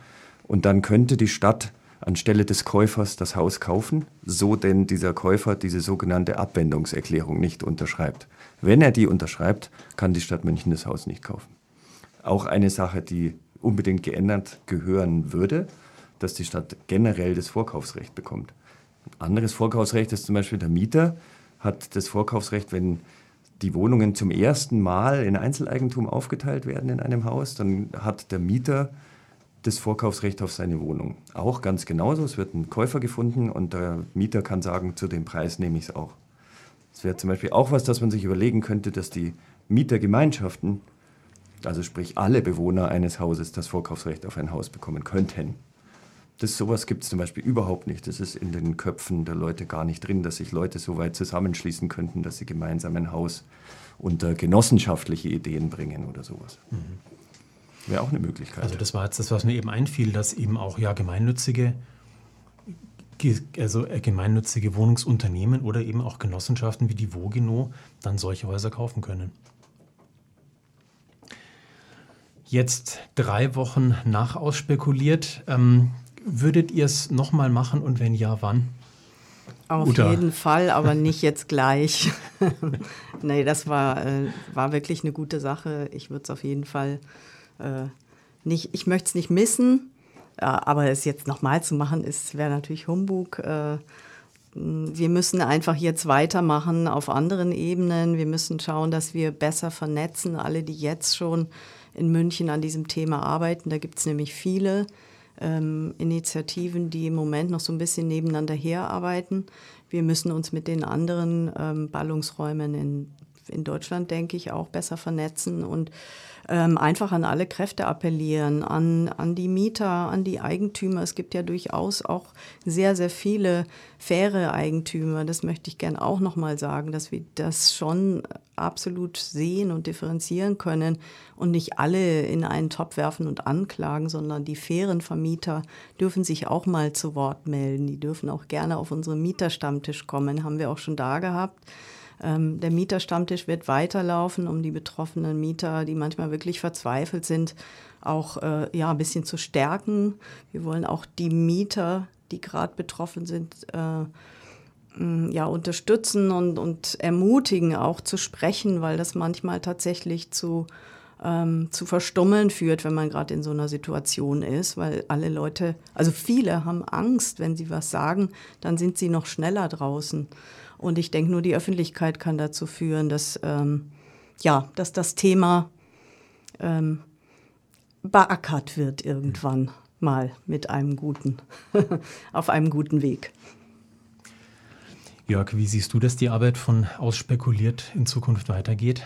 und dann könnte die Stadt anstelle des Käufers das Haus kaufen, so denn dieser Käufer diese sogenannte Abwendungserklärung nicht unterschreibt. Wenn er die unterschreibt, kann die Stadt München das Haus nicht kaufen. Auch eine Sache, die unbedingt geändert gehören würde, dass die Stadt generell das Vorkaufsrecht bekommt. Ein anderes Vorkaufsrecht ist zum Beispiel der Mieter hat das Vorkaufsrecht, wenn die Wohnungen zum ersten Mal in Einzeleigentum aufgeteilt werden in einem Haus, dann hat der Mieter das Vorkaufsrecht auf seine Wohnung. Auch ganz genauso. Es wird ein Käufer gefunden und der Mieter kann sagen, zu dem Preis nehme ich es auch. Es wäre zum Beispiel auch was, dass man sich überlegen könnte, dass die Mietergemeinschaften, also sprich alle Bewohner eines Hauses, das Vorkaufsrecht auf ein Haus bekommen könnten. Das sowas gibt es zum Beispiel überhaupt nicht. Das ist in den Köpfen der Leute gar nicht drin, dass sich Leute so weit zusammenschließen könnten, dass sie gemeinsam ein Haus unter genossenschaftliche Ideen bringen oder sowas. Mhm. Wäre auch eine Möglichkeit. Also das war jetzt das, was mir eben einfiel, dass eben auch ja gemeinnützige, also äh, gemeinnützige Wohnungsunternehmen oder eben auch Genossenschaften wie die Vogino dann solche Häuser kaufen können. Jetzt drei Wochen nach ausspekuliert. Ähm, würdet ihr es nochmal machen und wenn ja, wann? Auf Uta. jeden Fall, aber nicht jetzt gleich. nee, das war, äh, war wirklich eine gute Sache. Ich würde es auf jeden Fall äh, nicht, ich möchte es nicht missen, äh, aber es jetzt nochmal zu machen, wäre natürlich Humbug. Äh, wir müssen einfach jetzt weitermachen auf anderen Ebenen. Wir müssen schauen, dass wir besser vernetzen, alle, die jetzt schon in München an diesem Thema arbeiten. Da gibt es nämlich viele ähm, Initiativen, die im Moment noch so ein bisschen nebeneinander herarbeiten. Wir müssen uns mit den anderen ähm, Ballungsräumen in, in Deutschland, denke ich, auch besser vernetzen und ähm, einfach an alle Kräfte appellieren, an, an die Mieter, an die Eigentümer. Es gibt ja durchaus auch sehr, sehr viele faire Eigentümer. Das möchte ich gern auch nochmal sagen, dass wir das schon absolut sehen und differenzieren können und nicht alle in einen Topf werfen und anklagen, sondern die fairen Vermieter dürfen sich auch mal zu Wort melden. Die dürfen auch gerne auf unseren Mieterstammtisch kommen, haben wir auch schon da gehabt. Ähm, der Mieterstammtisch wird weiterlaufen, um die betroffenen Mieter, die manchmal wirklich verzweifelt sind, auch äh, ja, ein bisschen zu stärken. Wir wollen auch die Mieter, die gerade betroffen sind, äh, ja, unterstützen und, und ermutigen, auch zu sprechen, weil das manchmal tatsächlich zu, ähm, zu Verstummeln führt, wenn man gerade in so einer Situation ist, weil alle Leute, also viele haben Angst, wenn sie was sagen, dann sind sie noch schneller draußen. Und ich denke, nur die Öffentlichkeit kann dazu führen, dass, ähm, ja, dass das Thema ähm, beackert wird irgendwann mal mit einem guten, auf einem guten Weg. Jörg, wie siehst du, dass die Arbeit von Ausspekuliert in Zukunft weitergeht?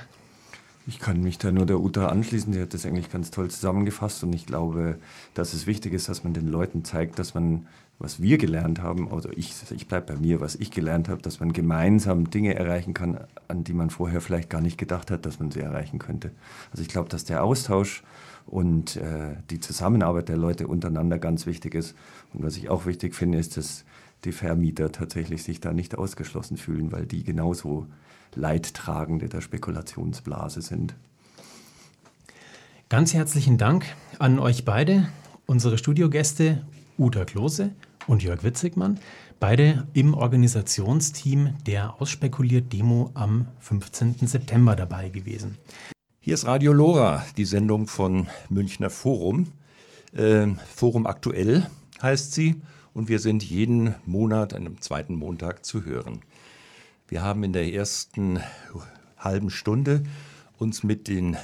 Ich kann mich da nur der Uta anschließen, die hat das eigentlich ganz toll zusammengefasst und ich glaube, dass es wichtig ist, dass man den Leuten zeigt, dass man was wir gelernt haben, also ich, ich bleibe bei mir, was ich gelernt habe, dass man gemeinsam Dinge erreichen kann, an die man vorher vielleicht gar nicht gedacht hat, dass man sie erreichen könnte. Also ich glaube, dass der Austausch und äh, die Zusammenarbeit der Leute untereinander ganz wichtig ist. Und was ich auch wichtig finde, ist, dass die Vermieter tatsächlich sich da nicht ausgeschlossen fühlen, weil die genauso Leidtragende der Spekulationsblase sind. Ganz herzlichen Dank an euch beide, unsere Studiogäste Uta Klose und Jörg Witzigmann, beide im Organisationsteam der Ausspekuliert-Demo am 15. September dabei gewesen. Hier ist Radio Lora, die Sendung von Münchner Forum. Äh, Forum aktuell heißt sie und wir sind jeden Monat an einem zweiten Montag zu hören. Wir haben in der ersten halben Stunde uns mit, den,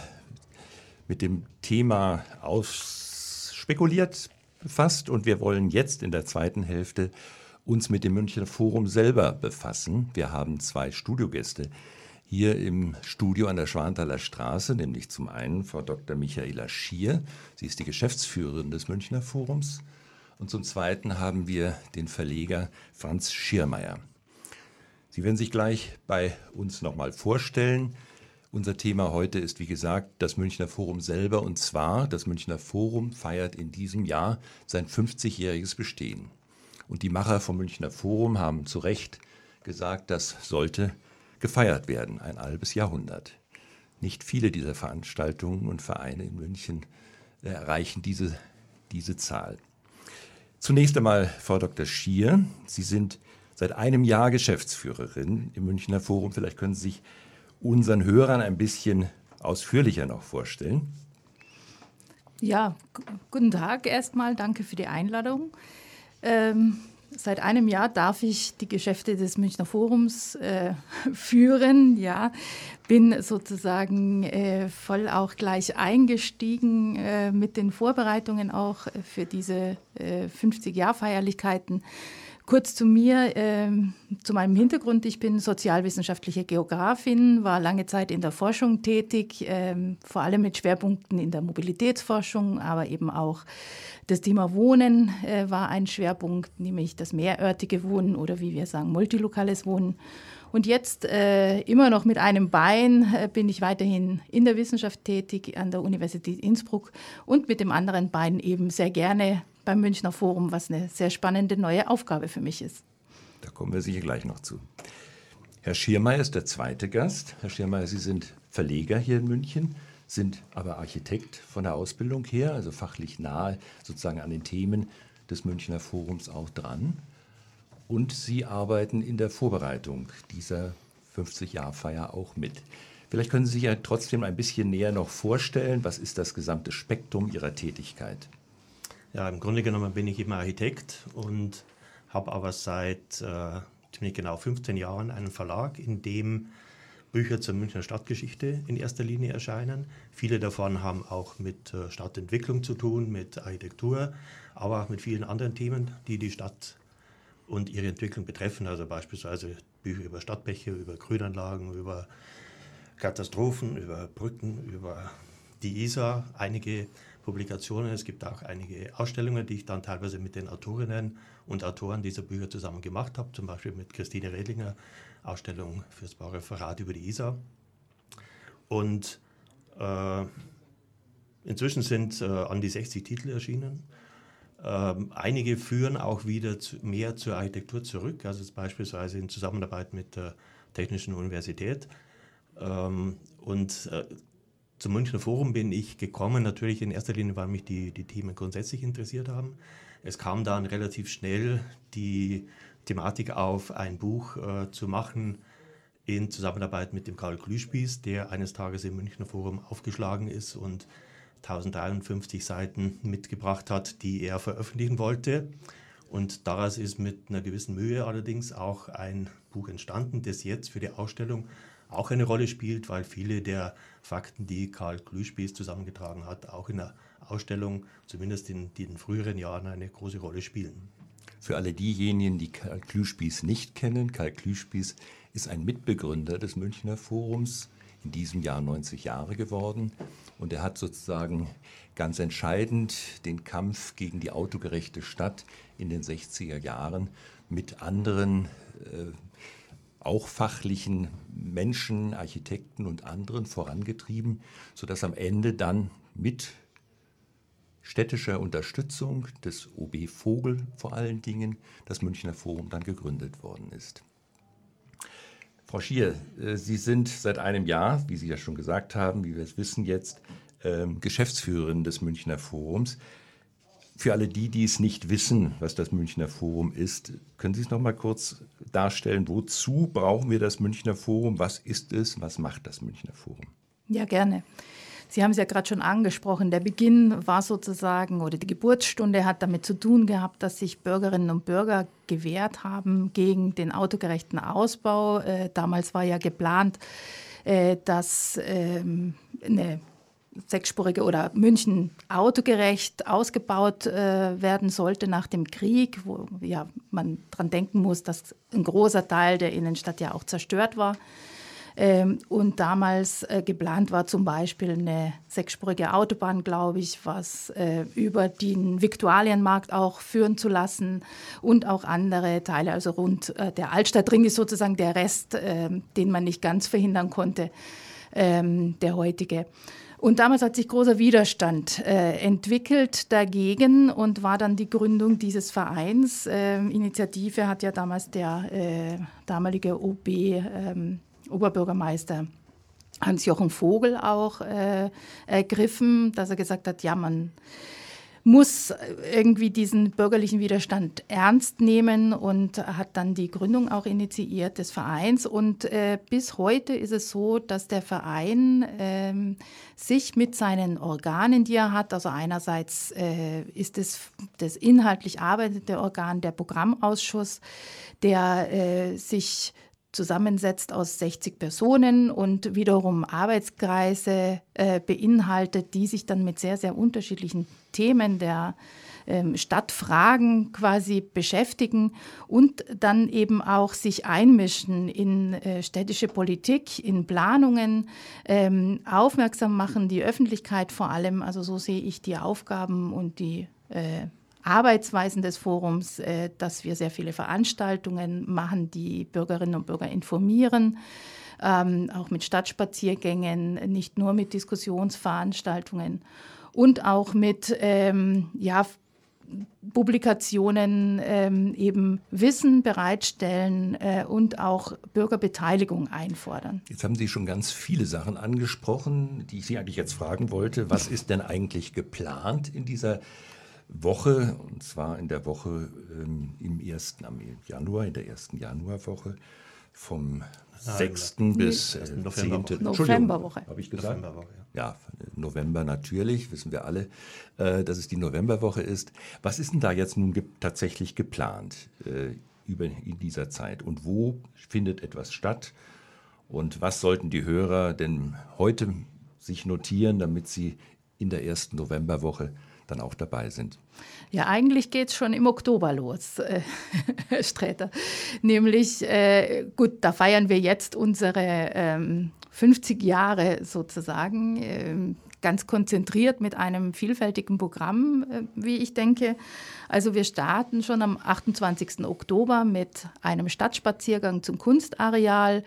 mit dem Thema ausspekuliert, befasst und wir wollen jetzt in der zweiten Hälfte uns mit dem Münchner Forum selber befassen. Wir haben zwei Studiogäste hier im Studio an der Schwanthaler Straße, nämlich zum einen Frau Dr. Michaela Schier, sie ist die Geschäftsführerin des Münchner Forums, und zum zweiten haben wir den Verleger Franz Schirmeier. Sie werden sich gleich bei uns nochmal vorstellen. Unser Thema heute ist, wie gesagt, das Münchner Forum selber. Und zwar, das Münchner Forum feiert in diesem Jahr sein 50-jähriges Bestehen. Und die Macher vom Münchner Forum haben zu Recht gesagt, das sollte gefeiert werden, ein halbes Jahrhundert. Nicht viele dieser Veranstaltungen und Vereine in München erreichen diese, diese Zahl. Zunächst einmal, Frau Dr. Schier, Sie sind seit einem Jahr Geschäftsführerin im Münchner Forum. Vielleicht können Sie sich unseren Hörern ein bisschen ausführlicher noch vorstellen. Ja, guten Tag erstmal. Danke für die Einladung. Ähm, seit einem Jahr darf ich die Geschäfte des Münchner Forums äh, führen. Ja, bin sozusagen äh, voll auch gleich eingestiegen äh, mit den Vorbereitungen auch für diese 50-Jahr-Feierlichkeiten. Kurz zu mir, äh, zu meinem Hintergrund. Ich bin sozialwissenschaftliche Geografin, war lange Zeit in der Forschung tätig, äh, vor allem mit Schwerpunkten in der Mobilitätsforschung, aber eben auch das Thema Wohnen äh, war ein Schwerpunkt, nämlich das mehrörtige Wohnen oder wie wir sagen, multilokales Wohnen. Und jetzt äh, immer noch mit einem Bein äh, bin ich weiterhin in der Wissenschaft tätig an der Universität Innsbruck und mit dem anderen Bein eben sehr gerne beim Münchner Forum, was eine sehr spannende neue Aufgabe für mich ist. Da kommen wir sicher gleich noch zu. Herr Schiermeier ist der zweite Gast. Herr Schiermeier, Sie sind Verleger hier in München, sind aber Architekt von der Ausbildung her, also fachlich nahe sozusagen an den Themen des Münchner Forums auch dran. Und Sie arbeiten in der Vorbereitung dieser 50-Jahr-Feier auch mit. Vielleicht können Sie sich ja trotzdem ein bisschen näher noch vorstellen, was ist das gesamte Spektrum Ihrer Tätigkeit? Ja, im Grunde genommen bin ich eben Architekt und habe aber seit äh, ziemlich genau 15 Jahren einen Verlag, in dem Bücher zur Münchner Stadtgeschichte in erster Linie erscheinen. Viele davon haben auch mit äh, Stadtentwicklung zu tun, mit Architektur, aber auch mit vielen anderen Themen, die die Stadt und ihre Entwicklung betreffen. Also beispielsweise Bücher über Stadtbäche, über Grünanlagen, über Katastrophen, über Brücken, über die Isar. Einige Publikationen. Es gibt auch einige Ausstellungen, die ich dann teilweise mit den Autorinnen und Autoren dieser Bücher zusammen gemacht habe. Zum Beispiel mit Christine Redlinger, Ausstellung fürs Baureferat über die Isar. Und äh, inzwischen sind äh, an die 60 Titel erschienen. Ähm, einige führen auch wieder zu, mehr zur Architektur zurück, also beispielsweise in Zusammenarbeit mit der Technischen Universität. Ähm, und äh, zum Münchner Forum bin ich gekommen, natürlich in erster Linie, weil mich die, die Themen grundsätzlich interessiert haben. Es kam dann relativ schnell die Thematik auf, ein Buch äh, zu machen in Zusammenarbeit mit dem Karl Glühspieß, der eines Tages im Münchner Forum aufgeschlagen ist und 1053 Seiten mitgebracht hat, die er veröffentlichen wollte. Und daraus ist mit einer gewissen Mühe allerdings auch ein Buch entstanden, das jetzt für die Ausstellung auch eine Rolle spielt, weil viele der Fakten, die Karl Glühspieß zusammengetragen hat, auch in der Ausstellung, zumindest in den früheren Jahren, eine große Rolle spielen. Für alle diejenigen, die Karl Glühspieß nicht kennen, Karl Glühspieß ist ein Mitbegründer des Münchner Forums, in diesem Jahr 90 Jahre geworden. Und er hat sozusagen ganz entscheidend den Kampf gegen die autogerechte Stadt in den 60er Jahren mit anderen äh, auch fachlichen Menschen, Architekten und anderen vorangetrieben, sodass am Ende dann mit städtischer Unterstützung des OB Vogel vor allen Dingen das Münchner Forum dann gegründet worden ist. Frau Schier, äh, Sie sind seit einem Jahr, wie Sie ja schon gesagt haben, wie wir es wissen jetzt, ähm, Geschäftsführerin des Münchner Forums. Für alle die, die es nicht wissen, was das Münchner Forum ist, können Sie es noch mal kurz darstellen? Wozu brauchen wir das Münchner Forum? Was ist es? Was macht das Münchner Forum? Ja, gerne. Sie haben es ja gerade schon angesprochen. Der Beginn war sozusagen, oder die Geburtsstunde hat damit zu tun gehabt, dass sich Bürgerinnen und Bürger gewehrt haben gegen den autogerechten Ausbau. Äh, damals war ja geplant, äh, dass ähm, eine sechsspurige oder München autogerecht ausgebaut äh, werden sollte nach dem Krieg, wo ja, man daran denken muss, dass ein großer Teil der Innenstadt ja auch zerstört war. Ähm, und damals äh, geplant war zum Beispiel eine sechsspurige Autobahn, glaube ich, was äh, über den Viktualienmarkt auch führen zu lassen und auch andere Teile, also rund äh, der Altstadtring ist sozusagen der Rest, ähm, den man nicht ganz verhindern konnte, ähm, der heutige. Und damals hat sich großer Widerstand äh, entwickelt dagegen und war dann die Gründung dieses Vereins. Ähm, Initiative hat ja damals der äh, damalige OB, ähm, Oberbürgermeister Hans-Jochen Vogel auch äh, ergriffen, dass er gesagt hat, ja, man muss irgendwie diesen bürgerlichen Widerstand ernst nehmen und hat dann die Gründung auch initiiert des Vereins. Und äh, bis heute ist es so, dass der Verein ähm, sich mit seinen Organen, die er hat, also einerseits äh, ist es das inhaltlich arbeitende Organ der Programmausschuss, der äh, sich zusammensetzt aus 60 Personen und wiederum Arbeitskreise äh, beinhaltet, die sich dann mit sehr, sehr unterschiedlichen Themen der ähm, Stadtfragen quasi beschäftigen und dann eben auch sich einmischen in äh, städtische Politik, in Planungen, ähm, aufmerksam machen, die Öffentlichkeit vor allem. Also so sehe ich die Aufgaben und die äh, Arbeitsweisen des Forums, äh, dass wir sehr viele Veranstaltungen machen, die Bürgerinnen und Bürger informieren, ähm, auch mit Stadtspaziergängen, nicht nur mit Diskussionsveranstaltungen und auch mit ähm, ja, Publikationen ähm, eben Wissen bereitstellen äh, und auch Bürgerbeteiligung einfordern. Jetzt haben Sie schon ganz viele Sachen angesprochen, die ich Sie eigentlich jetzt fragen wollte. Was ist denn eigentlich geplant in dieser Woche, und zwar in der Woche ähm, im ersten, am Januar, in der ersten Januarwoche vom Nein, 6. bis äh, 10. Novemberwoche. Habe ich gesagt? Novemberwoche, ja. ja. November natürlich, wissen wir alle, äh, dass es die Novemberwoche ist. Was ist denn da jetzt nun ge tatsächlich geplant äh, über, in dieser Zeit? Und wo findet etwas statt? Und was sollten die Hörer denn heute sich notieren, damit sie in der ersten Novemberwoche dann auch dabei sind. Ja, eigentlich geht es schon im Oktober los, äh, Sträter. Nämlich, äh, gut, da feiern wir jetzt unsere ähm, 50 Jahre sozusagen. Ähm, ganz konzentriert mit einem vielfältigen Programm, äh, wie ich denke. Also wir starten schon am 28. Oktober mit einem Stadtspaziergang zum Kunstareal.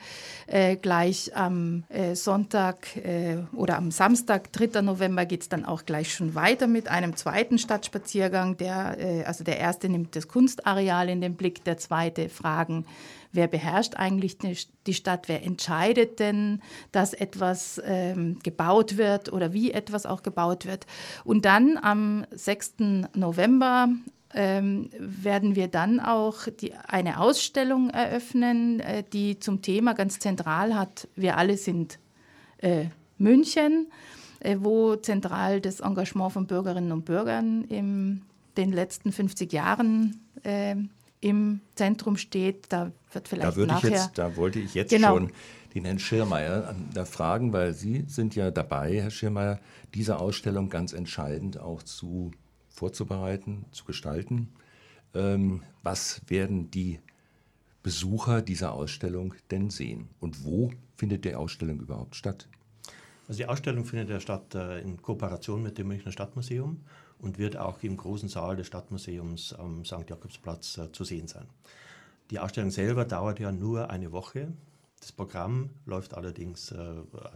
Äh, gleich am äh, Sonntag äh, oder am Samstag, 3. November, geht es dann auch gleich schon weiter mit einem zweiten Stadtspaziergang. Der, äh, also der erste nimmt das Kunstareal in den Blick, der zweite Fragen wer beherrscht eigentlich die Stadt, wer entscheidet denn, dass etwas ähm, gebaut wird oder wie etwas auch gebaut wird. Und dann am 6. November ähm, werden wir dann auch die, eine Ausstellung eröffnen, äh, die zum Thema ganz zentral hat, wir alle sind äh, München, äh, wo zentral das Engagement von Bürgerinnen und Bürgern in den letzten 50 Jahren äh, im Zentrum steht. Da wird vielleicht da würde nachher... Ich jetzt, da wollte ich jetzt genau. schon den Herrn Schirmeier da fragen, weil Sie sind ja dabei, Herr Schirmeier, diese Ausstellung ganz entscheidend auch zu vorzubereiten, zu gestalten. Ähm, was werden die Besucher dieser Ausstellung denn sehen? Und wo findet die Ausstellung überhaupt statt? Also die Ausstellung findet ja statt äh, in Kooperation mit dem Münchner Stadtmuseum und wird auch im großen Saal des Stadtmuseums am St. Jakobsplatz äh, zu sehen sein. Die Ausstellung selber dauert ja nur eine Woche. Das Programm läuft allerdings äh,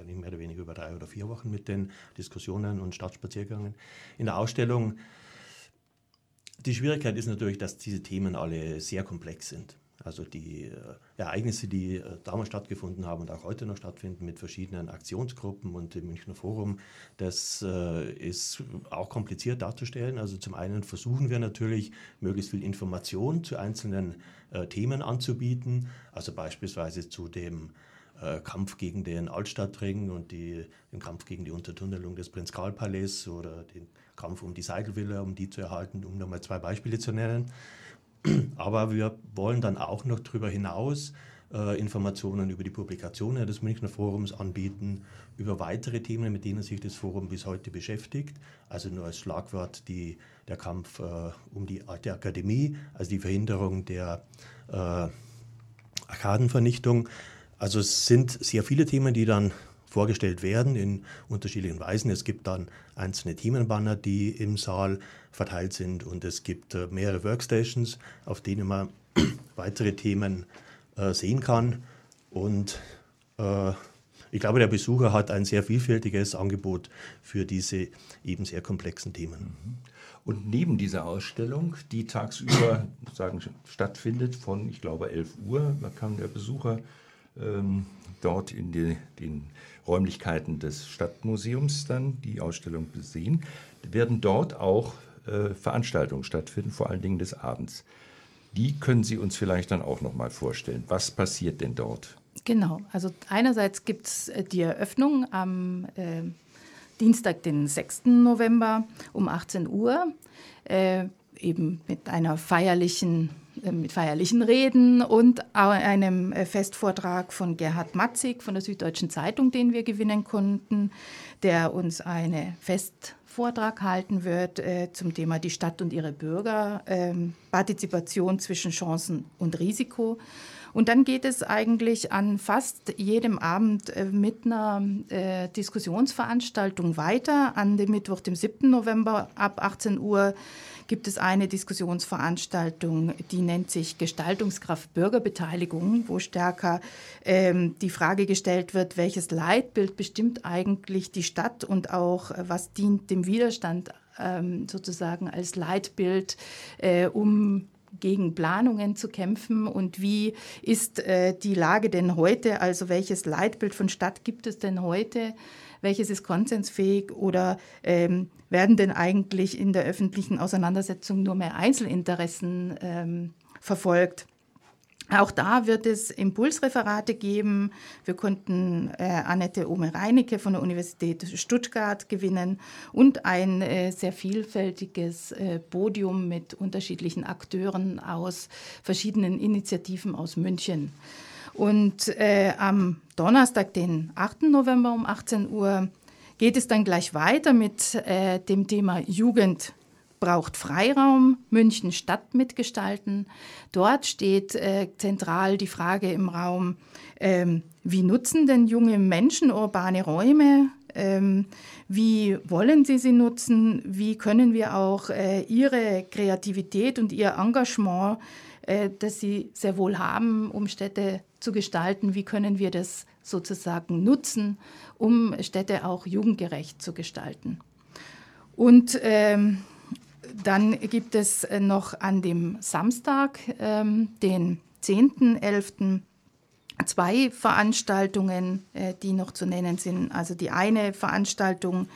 mehr oder weniger über drei oder vier Wochen mit den Diskussionen und Stadtspaziergängen. In der Ausstellung, die Schwierigkeit ist natürlich, dass diese Themen alle sehr komplex sind. Also die äh, Ereignisse, die äh, damals stattgefunden haben und auch heute noch stattfinden mit verschiedenen Aktionsgruppen und dem Münchner Forum, das äh, ist auch kompliziert darzustellen. Also zum einen versuchen wir natürlich, möglichst viel Information zu einzelnen Themen anzubieten, also beispielsweise zu dem Kampf gegen den Altstadtring und die, den Kampf gegen die Untertunnelung des Prinz-Karl-Palais oder den Kampf um die Seidelvilla, um die zu erhalten, um nochmal zwei Beispiele zu nennen. Aber wir wollen dann auch noch darüber hinaus äh, Informationen über die Publikationen des Münchner Forums anbieten, über weitere Themen, mit denen sich das Forum bis heute beschäftigt. Also nur als Schlagwort die, der Kampf äh, um die alte Akademie, also die Verhinderung der äh, Arkadenvernichtung. Also es sind sehr viele Themen, die dann vorgestellt werden in unterschiedlichen Weisen. Es gibt dann einzelne Themenbanner, die im Saal verteilt sind und es gibt äh, mehrere Workstations, auf denen man weitere Themen äh, sehen kann. Und äh, ich glaube, der Besucher hat ein sehr vielfältiges Angebot für diese eben sehr komplexen Themen. Mhm. Und neben dieser Ausstellung, die tagsüber sagen, stattfindet von, ich glaube, 11 Uhr, da kann der Besucher ähm, dort in die, den Räumlichkeiten des Stadtmuseums dann die Ausstellung besehen, werden dort auch äh, Veranstaltungen stattfinden, vor allen Dingen des Abends. Die können Sie uns vielleicht dann auch noch mal vorstellen. Was passiert denn dort? Genau, also einerseits gibt es äh, die Eröffnung am äh, Dienstag, den 6. November um 18 Uhr, äh, eben mit einer feierlichen mit feierlichen Reden und einem äh, Festvortrag von Gerhard Matzig von der Süddeutschen Zeitung, den wir gewinnen konnten, der uns einen Festvortrag halten wird äh, zum Thema die Stadt und ihre Bürger, äh, Partizipation zwischen Chancen und Risiko. Und dann geht es eigentlich an fast jedem Abend äh, mit einer äh, Diskussionsveranstaltung weiter. An dem Mittwoch, dem 7. November ab 18 Uhr gibt es eine Diskussionsveranstaltung, die nennt sich Gestaltungskraft Bürgerbeteiligung, wo stärker ähm, die Frage gestellt wird, welches Leitbild bestimmt eigentlich die Stadt und auch äh, was dient dem Widerstand ähm, sozusagen als Leitbild, äh, um gegen Planungen zu kämpfen und wie ist äh, die Lage denn heute? Also welches Leitbild von Stadt gibt es denn heute? Welches ist konsensfähig oder ähm, werden denn eigentlich in der öffentlichen Auseinandersetzung nur mehr Einzelinteressen ähm, verfolgt? Auch da wird es Impulsreferate geben. Wir konnten äh, Annette Ome-Reinecke von der Universität Stuttgart gewinnen und ein äh, sehr vielfältiges äh, Podium mit unterschiedlichen Akteuren aus verschiedenen Initiativen aus München. Und äh, am Donnerstag, den 8. November um 18 Uhr, geht es dann gleich weiter mit äh, dem Thema Jugend braucht Freiraum, München Stadt mitgestalten. Dort steht äh, zentral die Frage im Raum, ähm, wie nutzen denn junge Menschen urbane Räume? Ähm, wie wollen sie sie nutzen? Wie können wir auch äh, ihre Kreativität und ihr Engagement, äh, das sie sehr wohl haben, um Städte zu gestalten, wie können wir das sozusagen nutzen, um Städte auch jugendgerecht zu gestalten? Und ähm, dann gibt es äh, noch an dem Samstag, ähm, den 10.11., zwei Veranstaltungen, äh, die noch zu nennen sind. Also die eine Veranstaltung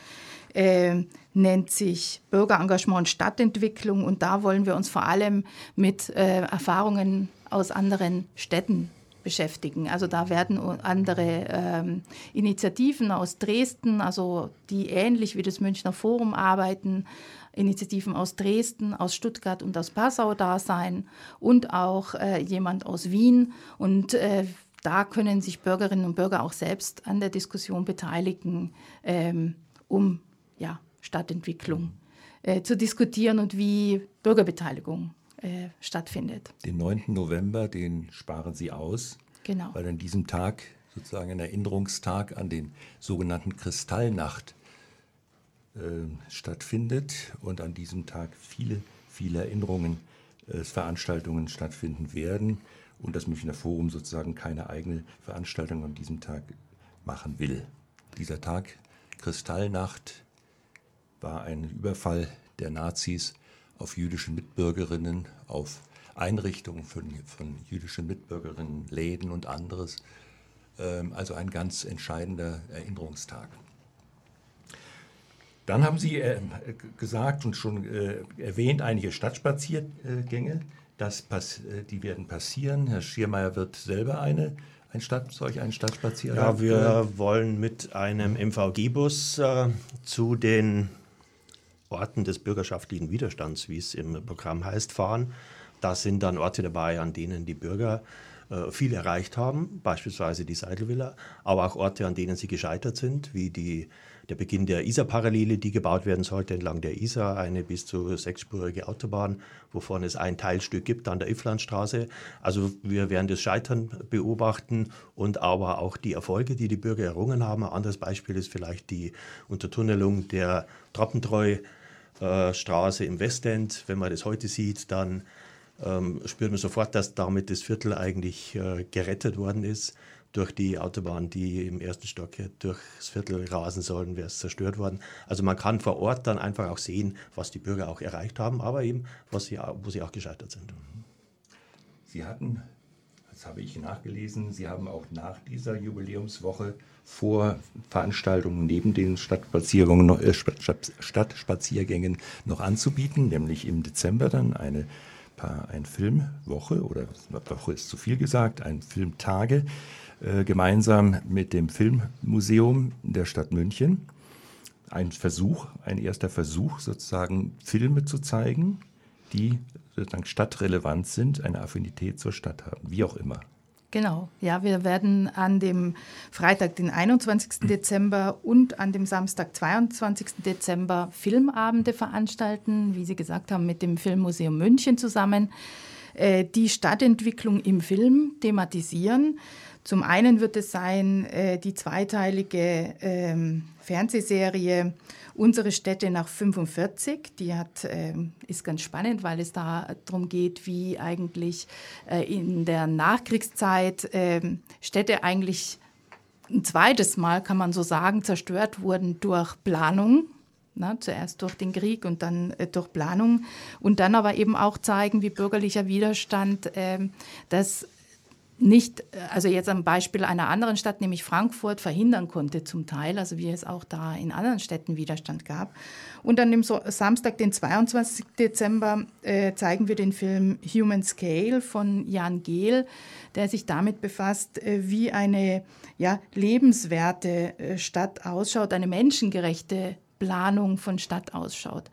äh, nennt sich Bürgerengagement und Stadtentwicklung und da wollen wir uns vor allem mit äh, Erfahrungen aus anderen Städten beschäftigen. Also da werden andere ähm, Initiativen aus Dresden, also die ähnlich wie das Münchner Forum arbeiten, Initiativen aus Dresden, aus Stuttgart und aus Passau da sein und auch äh, jemand aus Wien. Und äh, da können sich Bürgerinnen und Bürger auch selbst an der Diskussion beteiligen, ähm, um ja, Stadtentwicklung äh, zu diskutieren und wie Bürgerbeteiligung äh, stattfindet. Den 9. November, den sparen Sie aus, genau. weil an diesem Tag sozusagen ein Erinnerungstag an den sogenannten Kristallnacht äh, stattfindet und an diesem Tag viele, viele Erinnerungen, äh, Veranstaltungen stattfinden werden und das Münchner Forum sozusagen keine eigene Veranstaltung an diesem Tag machen will. Dieser Tag, Kristallnacht, war ein Überfall der Nazis auf jüdische Mitbürgerinnen, auf Einrichtungen von, von jüdischen Mitbürgerinnen, Läden und anderes. Ähm, also ein ganz entscheidender Erinnerungstag. Dann haben Sie äh, gesagt und schon äh, erwähnt einige Stadtspaziergänge. Das äh, die werden passieren. Herr Schiermeier wird selber eine, ein Stadt, solch einen Stadtspaziergang. Ja, wir wollen mit einem MVG-Bus äh, zu den Orten des bürgerschaftlichen Widerstands, wie es im Programm heißt, fahren. Da sind dann Orte dabei, an denen die Bürger äh, viel erreicht haben, beispielsweise die Seidelvilla, aber auch Orte, an denen sie gescheitert sind, wie die der Beginn der Isar-Parallele, die gebaut werden sollte entlang der Isar, eine bis zu sechsspurige Autobahn, wovon es ein Teilstück gibt an der Ifflandstraße. Also wir werden das Scheitern beobachten und aber auch die Erfolge, die die Bürger errungen haben. Ein anderes Beispiel ist vielleicht die Untertunnelung der Trappentreu-Straße im Westend. Wenn man das heute sieht, dann ähm, spürt man sofort, dass damit das Viertel eigentlich äh, gerettet worden ist durch die Autobahn, die im ersten Stock durchs Viertel rasen sollen, wäre es zerstört worden. Also man kann vor Ort dann einfach auch sehen, was die Bürger auch erreicht haben, aber eben, was sie, wo sie auch gescheitert sind. Sie hatten, das habe ich nachgelesen, Sie haben auch nach dieser Jubiläumswoche vor Veranstaltungen neben den Stadtspaziergängen, äh, Stadtspaziergängen noch anzubieten, nämlich im Dezember dann eine ein Filmwoche oder Woche ist zu viel gesagt, ein Filmtage äh, gemeinsam mit dem Filmmuseum der Stadt München. Ein Versuch, ein erster Versuch, sozusagen Filme zu zeigen, die sozusagen stadtrelevant sind, eine Affinität zur Stadt haben, wie auch immer. Genau, ja, wir werden an dem Freitag, den 21. Dezember und an dem Samstag, 22. Dezember Filmabende veranstalten, wie Sie gesagt haben, mit dem Filmmuseum München zusammen, äh, die Stadtentwicklung im Film thematisieren. Zum einen wird es sein äh, die zweiteilige ähm, Fernsehserie Unsere Städte nach 45. Die hat, äh, ist ganz spannend, weil es da darum geht, wie eigentlich äh, in der Nachkriegszeit äh, Städte eigentlich ein zweites Mal, kann man so sagen, zerstört wurden durch Planung. Na, zuerst durch den Krieg und dann äh, durch Planung und dann aber eben auch zeigen, wie bürgerlicher Widerstand äh, das nicht, also jetzt am Beispiel einer anderen Stadt, nämlich Frankfurt, verhindern konnte zum Teil, also wie es auch da in anderen Städten Widerstand gab. Und dann am Samstag, den 22. Dezember, äh, zeigen wir den Film Human Scale von Jan Gehl, der sich damit befasst, äh, wie eine ja, lebenswerte äh, Stadt ausschaut, eine menschengerechte Planung von Stadt ausschaut.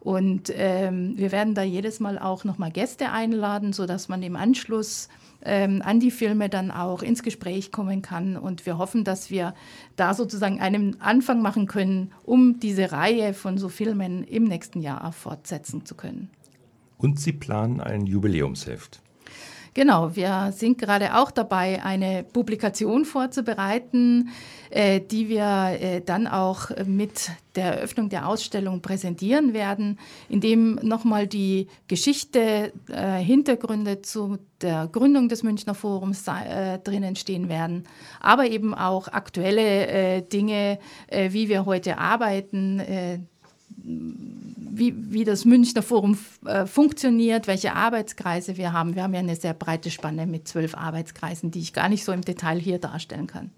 Und ähm, wir werden da jedes Mal auch nochmal Gäste einladen, sodass man im Anschluss ähm, an die Filme dann auch ins Gespräch kommen kann. Und wir hoffen, dass wir da sozusagen einen Anfang machen können, um diese Reihe von so Filmen im nächsten Jahr fortsetzen zu können. Und Sie planen ein Jubiläumsheft. Genau, wir sind gerade auch dabei, eine Publikation vorzubereiten, äh, die wir äh, dann auch mit der Eröffnung der Ausstellung präsentieren werden, in dem nochmal die Geschichte, äh, Hintergründe zu der Gründung des Münchner Forums äh, drinnen stehen werden, aber eben auch aktuelle äh, Dinge, äh, wie wir heute arbeiten wie, wie das Münchner Forum äh, funktioniert, welche Arbeitskreise wir haben. Wir haben ja eine sehr breite Spanne mit zwölf Arbeitskreisen, die ich gar nicht so im Detail hier darstellen kann.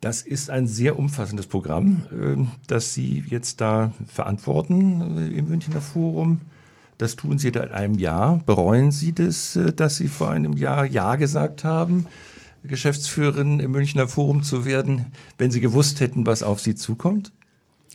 Das ist ein sehr umfassendes Programm, äh, das Sie jetzt da verantworten äh, im Münchner Forum. Das tun Sie seit einem Jahr. Bereuen Sie das, äh, dass Sie vor einem Jahr Ja gesagt haben, Geschäftsführerin im Münchner Forum zu werden, wenn Sie gewusst hätten, was auf Sie zukommt?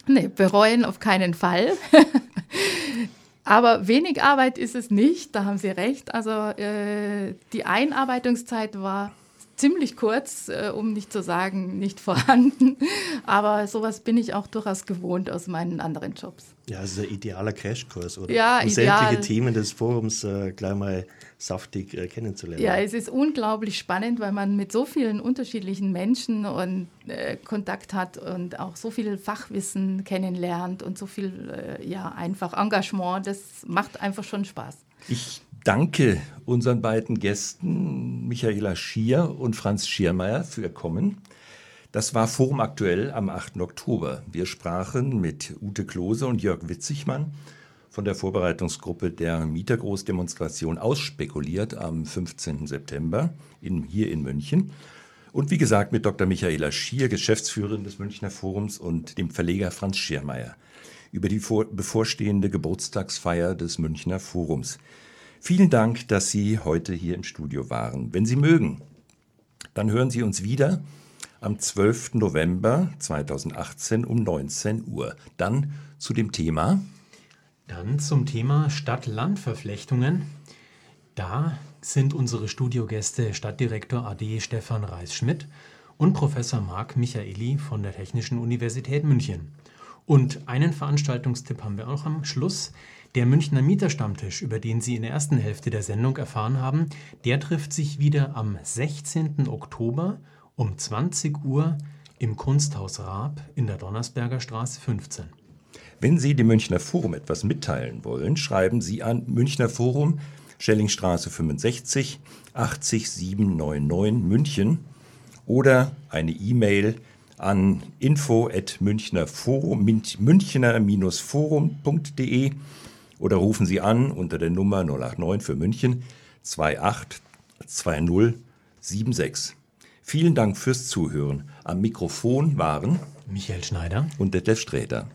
Nee, bereuen auf keinen Fall. Aber wenig Arbeit ist es nicht, da haben Sie recht. Also äh, die Einarbeitungszeit war ziemlich kurz, äh, um nicht zu sagen, nicht vorhanden. Aber sowas bin ich auch durchaus gewohnt aus meinen anderen Jobs. Ja, es ist ein idealer Crashkurs, oder? Ja, um ideal. sämtliche Themen des Forums äh, gleich mal saftig äh, kennenzulernen. Ja, es ist unglaublich spannend, weil man mit so vielen unterschiedlichen Menschen und äh, Kontakt hat und auch so viel Fachwissen kennenlernt und so viel äh, ja einfach Engagement. Das macht einfach schon Spaß. Ich danke unseren beiden Gästen, Michaela Schier und Franz Schiermeier, für ihr Kommen. Das war Forum aktuell am 8. Oktober. Wir sprachen mit Ute Klose und Jörg Witzigmann von der Vorbereitungsgruppe der Mietergroßdemonstration ausspekuliert am 15. September in, hier in München. Und wie gesagt mit Dr. Michaela Schier, Geschäftsführerin des Münchner Forums und dem Verleger Franz Schiermeier über die vor, bevorstehende Geburtstagsfeier des Münchner Forums. Vielen Dank, dass Sie heute hier im Studio waren. Wenn Sie mögen, dann hören Sie uns wieder am 12. November 2018 um 19 Uhr. Dann zu dem Thema. Dann zum Thema Stadt-Land-Verflechtungen. Da sind unsere Studiogäste Stadtdirektor AD Stefan Reis-Schmidt und Professor Marc Michaeli von der Technischen Universität München. Und einen Veranstaltungstipp haben wir auch am Schluss. Der Münchner Mieterstammtisch, über den Sie in der ersten Hälfte der Sendung erfahren haben, der trifft sich wieder am 16. Oktober um 20 Uhr im Kunsthaus Raab in der Donnersberger Straße 15. Wenn Sie dem Münchner Forum etwas mitteilen wollen, schreiben Sie an Münchner Forum, Schellingstraße 65, 80799 München oder eine E-Mail an info@münchner-forum.de oder rufen Sie an unter der Nummer 089 für München 282076. Vielen Dank fürs Zuhören. Am Mikrofon waren Michael Schneider und Detlef Sträter.